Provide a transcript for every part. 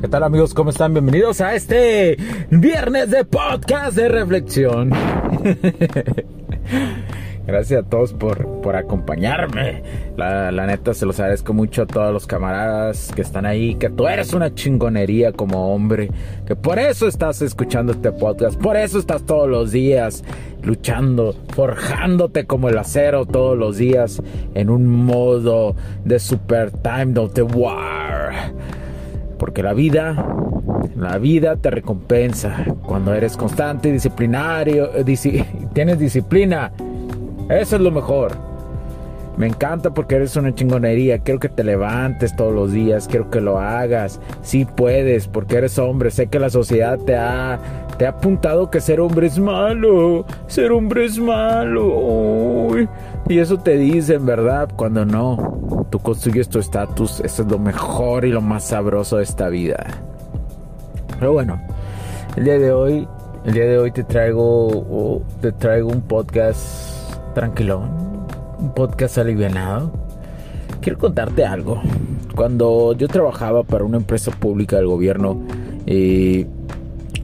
¿Qué tal amigos? ¿Cómo están? Bienvenidos a este viernes de podcast de reflexión. Gracias a todos por, por acompañarme. La, la, neta se los agradezco mucho a todos los camaradas que están ahí. Que tú eres una chingonería como hombre. Que por eso estás escuchando este podcast. Por eso estás todos los días luchando, forjándote como el acero todos los días. En un modo de super time the war. Porque la vida, la vida te recompensa cuando eres constante, disciplinario, tienes disciplina. Eso es lo mejor. Me encanta porque eres una chingonería. Quiero que te levantes todos los días. Quiero que lo hagas. Sí puedes porque eres hombre. Sé que la sociedad te ha, te ha apuntado que ser hombre es malo. Ser hombre es malo. Y eso te dicen, ¿verdad? Cuando no. Construyes tu estatus. Eso es lo mejor y lo más sabroso de esta vida. Pero bueno, el día de hoy, el día de hoy te traigo, te traigo un podcast tranquilón, un podcast alivianado. Quiero contarte algo. Cuando yo trabajaba para una empresa pública del gobierno, eh,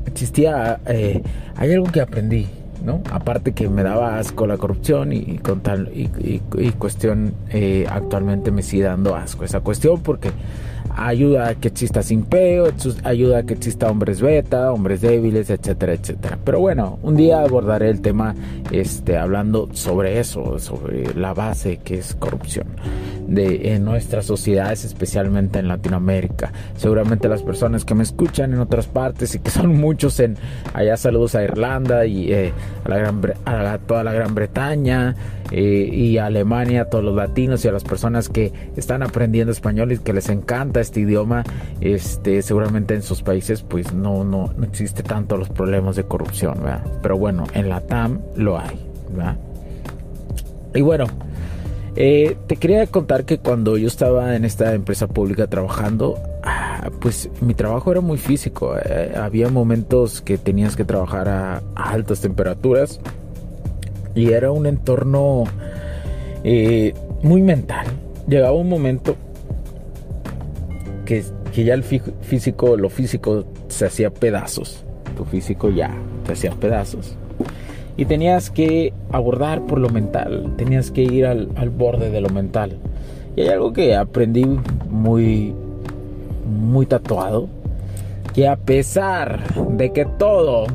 existía, eh, hay algo que aprendí, ¿no? Aparte que me daba asco la corrupción y, con tal, y, y, cuestión, eh, actualmente me sigue dando asco esa cuestión porque ayuda a que exista simpeo, ayuda a que exista hombres beta, hombres débiles, etcétera, etcétera. Pero bueno, un día abordaré el tema este, hablando sobre eso, sobre la base que es corrupción de en nuestras sociedades, especialmente en Latinoamérica. Seguramente las personas que me escuchan en otras partes y que son muchos en allá saludos a Irlanda y eh, a, toda la Gran Bretaña eh, y Alemania, todos los latinos y a las personas que están aprendiendo español y que les encanta este idioma, este, seguramente en sus países pues no, no, no existe tanto los problemas de corrupción, ¿verdad? Pero bueno, en la TAM lo hay, ¿verdad? Y bueno, eh, te quería contar que cuando yo estaba en esta empresa pública trabajando, ah, pues mi trabajo era muy físico. Eh, había momentos que tenías que trabajar a, altas temperaturas y era un entorno eh, muy mental. Llegaba un momento que, que ya el físico, lo físico se hacía pedazos. Tu físico ya se hacía pedazos y tenías que abordar por lo mental, tenías que ir al, al, borde de lo mental. Y hay algo que aprendí muy, muy tatuado, que a pesar de que todo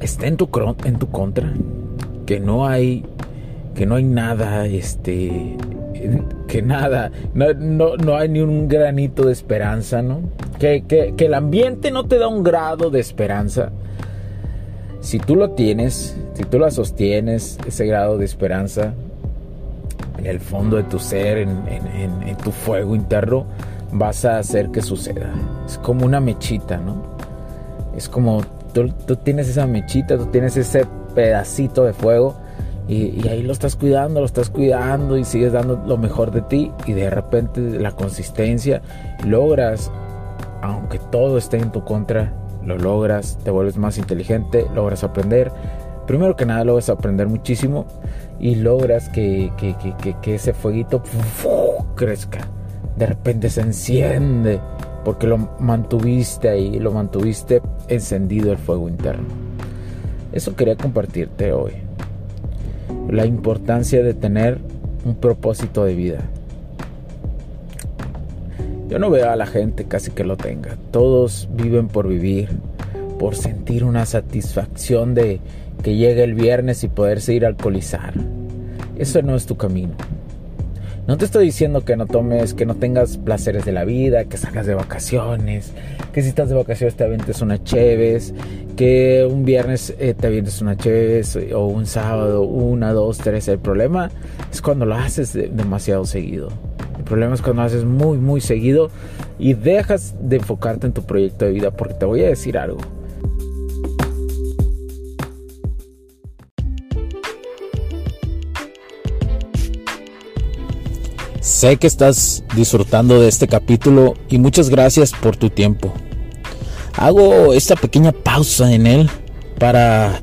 está en tu, en tu contra, que no hay, que no hay nada, este, que nada, no, no, no hay ni un granito de esperanza, ¿no? Que, que, que el ambiente no te da un grado de esperanza si tú lo tienes, si tú la sostienes, ese grado de esperanza en el fondo de tu ser, en, tu fuego interno, vas a hacer que suceda. Es como una mechita, ¿no? Es como tú, tú tienes esa mechita, tú tienes ese pedacito de fuego y, y, ahí lo estás cuidando, lo estás cuidando y sigues dando lo mejor de ti y de repente la consistencia logras, aunque todo esté en tu contra, lo logras, te vuelves más inteligente, logras aprender. Primero que nada logras aprender muchísimo y logras que, que, que, que ese fueguito crezca. De repente se enciende porque lo mantuviste ahí, lo mantuviste encendido el fuego interno. Eso quería compartirte hoy. La importancia de tener un propósito de vida. Yo no veo a la gente casi que lo tenga. Todos viven por vivir, por sentir una satisfacción de que llegue el viernes y poderse ir a alcoholizar. Eso no es tu camino. No te estoy diciendo que no tomes, que no tengas placeres de la vida, que salgas de vacaciones, que si estás de vacaciones te avientes una cheves, que un viernes eh, te avientes una cheves o un sábado, una, dos, tres. El problema es cuando lo haces demasiado seguido. El problema es cuando haces muy, muy seguido y dejas de enfocarte en tu proyecto de vida porque te voy a decir algo Sé que estás disfrutando de este capítulo y muchas gracias por tu tiempo. Hago esta pequeña pausa en él para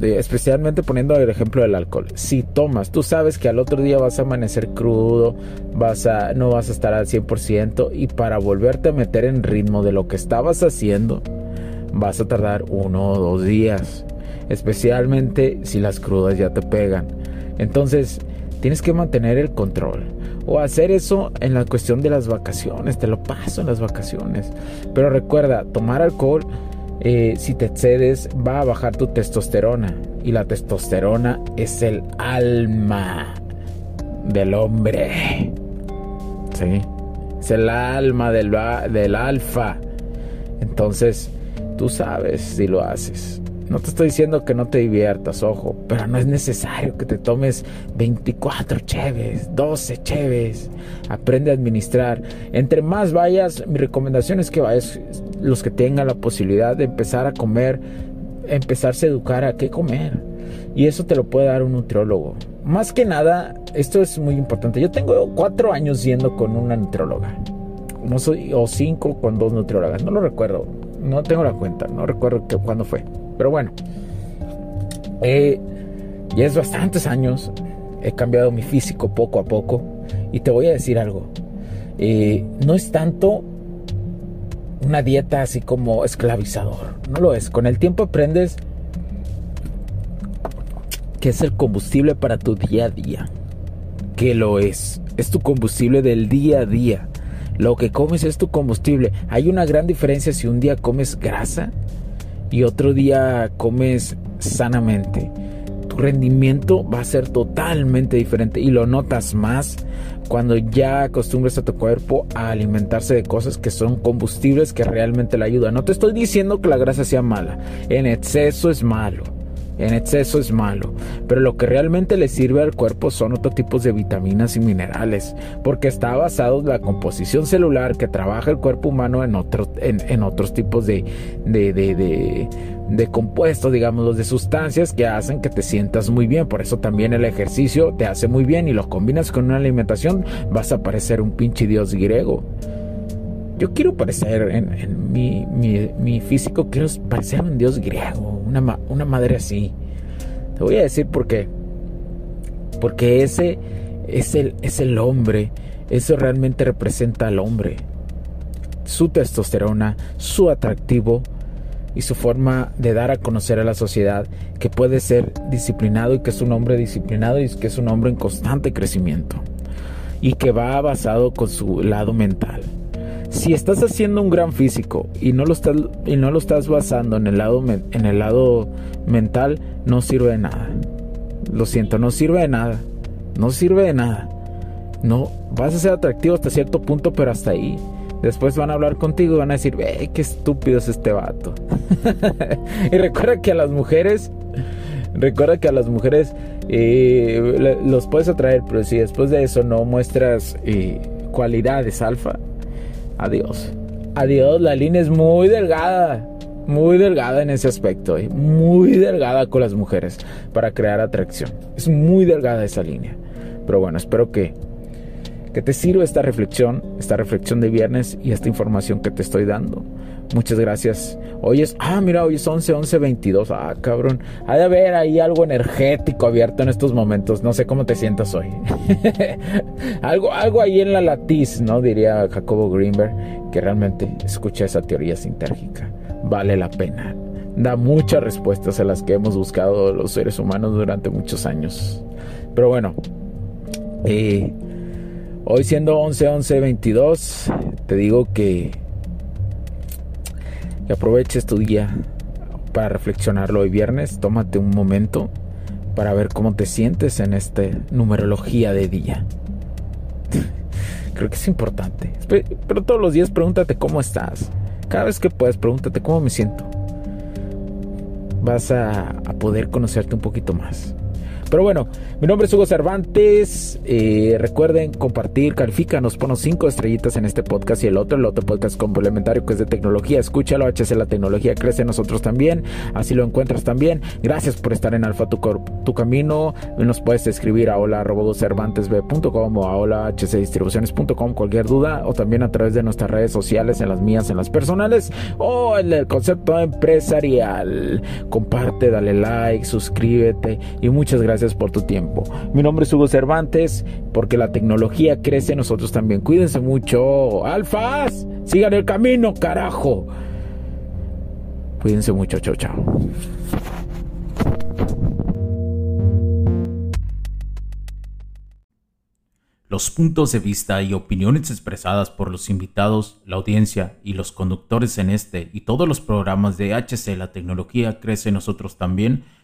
especialmente poniendo el ejemplo del alcohol, si tomas, tú sabes que al otro día vas a amanecer crudo, vas a, no vas a estar al 100% y para volverte a meter en ritmo de lo que estabas haciendo, vas a tardar uno o dos días, especialmente si las crudas ya te pegan. Entonces, tienes que mantener el control. O hacer eso en la cuestión de las vacaciones, te lo paso en las vacaciones. Pero recuerda, tomar alcohol eh, si te excedes va a bajar tu testosterona y la testosterona es el alma del hombre. ¿Sí? Es el alma del, del alfa. Entonces, tú sabes si lo haces. No te estoy diciendo que no te diviertas, ojo, pero no es necesario que te tomes 24 cheves, 12 cheves. Aprende a administrar. Entre más vayas, mi recomendación es que vayas los que tengan la posibilidad de empezar a comer, empezarse a educar a qué comer. Y eso te lo puede dar un nutriólogo. Más que nada, esto es muy importante. Yo tengo cuatro años yendo con una nutrióloga. No soy, o cinco con dos nutriólogas. No lo recuerdo. No tengo la cuenta. No recuerdo que, cuándo fue. Pero bueno. Eh, ya es bastantes años. He cambiado mi físico poco a poco. Y te voy a decir algo. Eh, no es tanto una dieta así como esclavizador. No lo es. Con el tiempo aprendes que es el combustible para tu día a día. Que lo es. Es tu combustible del día a día. Lo que comes es tu combustible. Hay una gran diferencia si un día comes grasa y otro día comes sanamente. Rendimiento va a ser totalmente diferente y lo notas más cuando ya acostumbres a tu cuerpo a alimentarse de cosas que son combustibles que realmente le ayudan. No te estoy diciendo que la grasa sea mala, en exceso es malo. En exceso es malo, pero lo que realmente le sirve al cuerpo son otros tipos de vitaminas y minerales, porque está basado en la composición celular que trabaja el cuerpo humano en, en, otros tipos de, de, de de compuestos, digamos, de sustancias que hacen que te sientas muy bien. Por eso también el ejercicio te hace muy bien y lo combinas con una alimentación, vas a parecer un pinche dios griego. Yo quiero parecer en, mi, físico, quiero parecer un dios griego, una, una madre así. Te voy a decir por qué. Porque ese es el, es el hombre, eso realmente representa al hombre. Su testosterona, su atractivo, y su forma de dar a conocer a la sociedad que puede ser disciplinado y que es un hombre disciplinado y que es un hombre en constante crecimiento y que va basado con su lado mental. Si estás haciendo un gran físico y no lo estás, y no lo estás basando en el, lado, en el lado mental, no sirve de nada. Lo siento, no sirve de nada. No sirve de nada. No, vas a ser atractivo hasta cierto punto, pero hasta ahí. Después van a hablar contigo y van a decir, ve, qué estúpido es este vato. y recuerda que a las mujeres, recuerda que a las mujeres eh, los puedes atraer, pero si después de eso no muestras eh, cualidades alfa, adiós. Adiós, la línea es muy delgada. muy delgada en ese aspecto, ¿eh? muy delgada con las mujeres para crear atracción. Es muy delgada esa línea. Pero bueno, espero que, que te sirva esta reflexión, esta reflexión de viernes y esta información que te estoy dando. Muchas gracias. Hoy es, ah, mira, hoy es 11, 11, 22. Ah, cabrón. Ha de haber ahí algo energético abierto en estos momentos. No sé cómo te sientas hoy. algo, algo ahí en la latiz, ¿no? Diría Jacobo Greenberg, que realmente escucha esa teoría sintérgica. Vale la pena. Da muchas respuestas a las que hemos buscado los seres humanos durante muchos años. Pero bueno, eh, hoy siendo 11, 11, 22, te digo que que aproveches tu día para reflexionarlo hoy viernes. Tómate un momento para ver cómo te sientes en esta numerología de día. Creo que es importante. Pero todos los días pregúntate cómo estás. Cada vez que puedas, pregúntate cómo me siento. Vas a poder conocerte un poquito más. Pero bueno, mi nombre es Hugo Cervantes. Eh, recuerden compartir, califícanos, ponos cinco estrellitas en este podcast y el otro, el otro podcast complementario que es de tecnología. Escúchalo, HC La Tecnología crece nosotros también. Así lo encuentras también. Gracias por estar en Alfa Tu, tu Camino. Nos puedes escribir a hola cervantesb.com o a hola hcdistribuciones.com cualquier duda o también a través de nuestras redes sociales, en las mías, en las personales o en el concepto empresarial. Comparte, dale like, suscríbete y muchas gracias por tu tiempo. Mi nombre es Hugo Cervantes, porque la tecnología crece, nosotros también. Cuídense mucho. Alfas, sigan el camino, carajo. Cuídense mucho, chao, chao. Los puntos de vista y opiniones expresadas por los invitados, la audiencia y los conductores en este y todos los programas de HC La Tecnología Crece Nosotros también